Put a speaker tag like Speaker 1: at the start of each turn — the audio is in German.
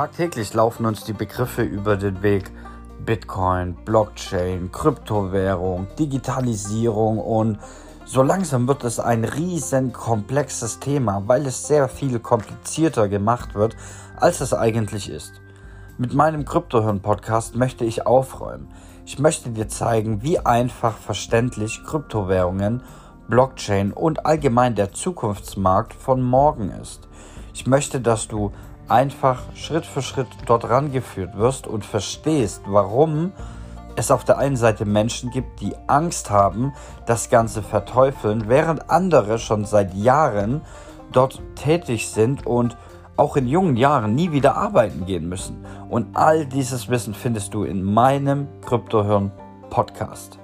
Speaker 1: Tagtäglich laufen uns die Begriffe über den Weg Bitcoin, Blockchain, Kryptowährung, Digitalisierung und so langsam wird es ein riesen komplexes Thema, weil es sehr viel komplizierter gemacht wird, als es eigentlich ist. Mit meinem Kryptohirn-Podcast möchte ich aufräumen. Ich möchte dir zeigen, wie einfach verständlich Kryptowährungen, Blockchain und allgemein der Zukunftsmarkt von morgen ist. Ich möchte, dass du einfach Schritt für Schritt dort rangeführt wirst und verstehst, warum es auf der einen Seite Menschen gibt, die Angst haben, das Ganze verteufeln, während andere schon seit Jahren dort tätig sind und auch in jungen Jahren nie wieder arbeiten gehen müssen. Und all dieses Wissen findest du in meinem Kryptohirn Podcast.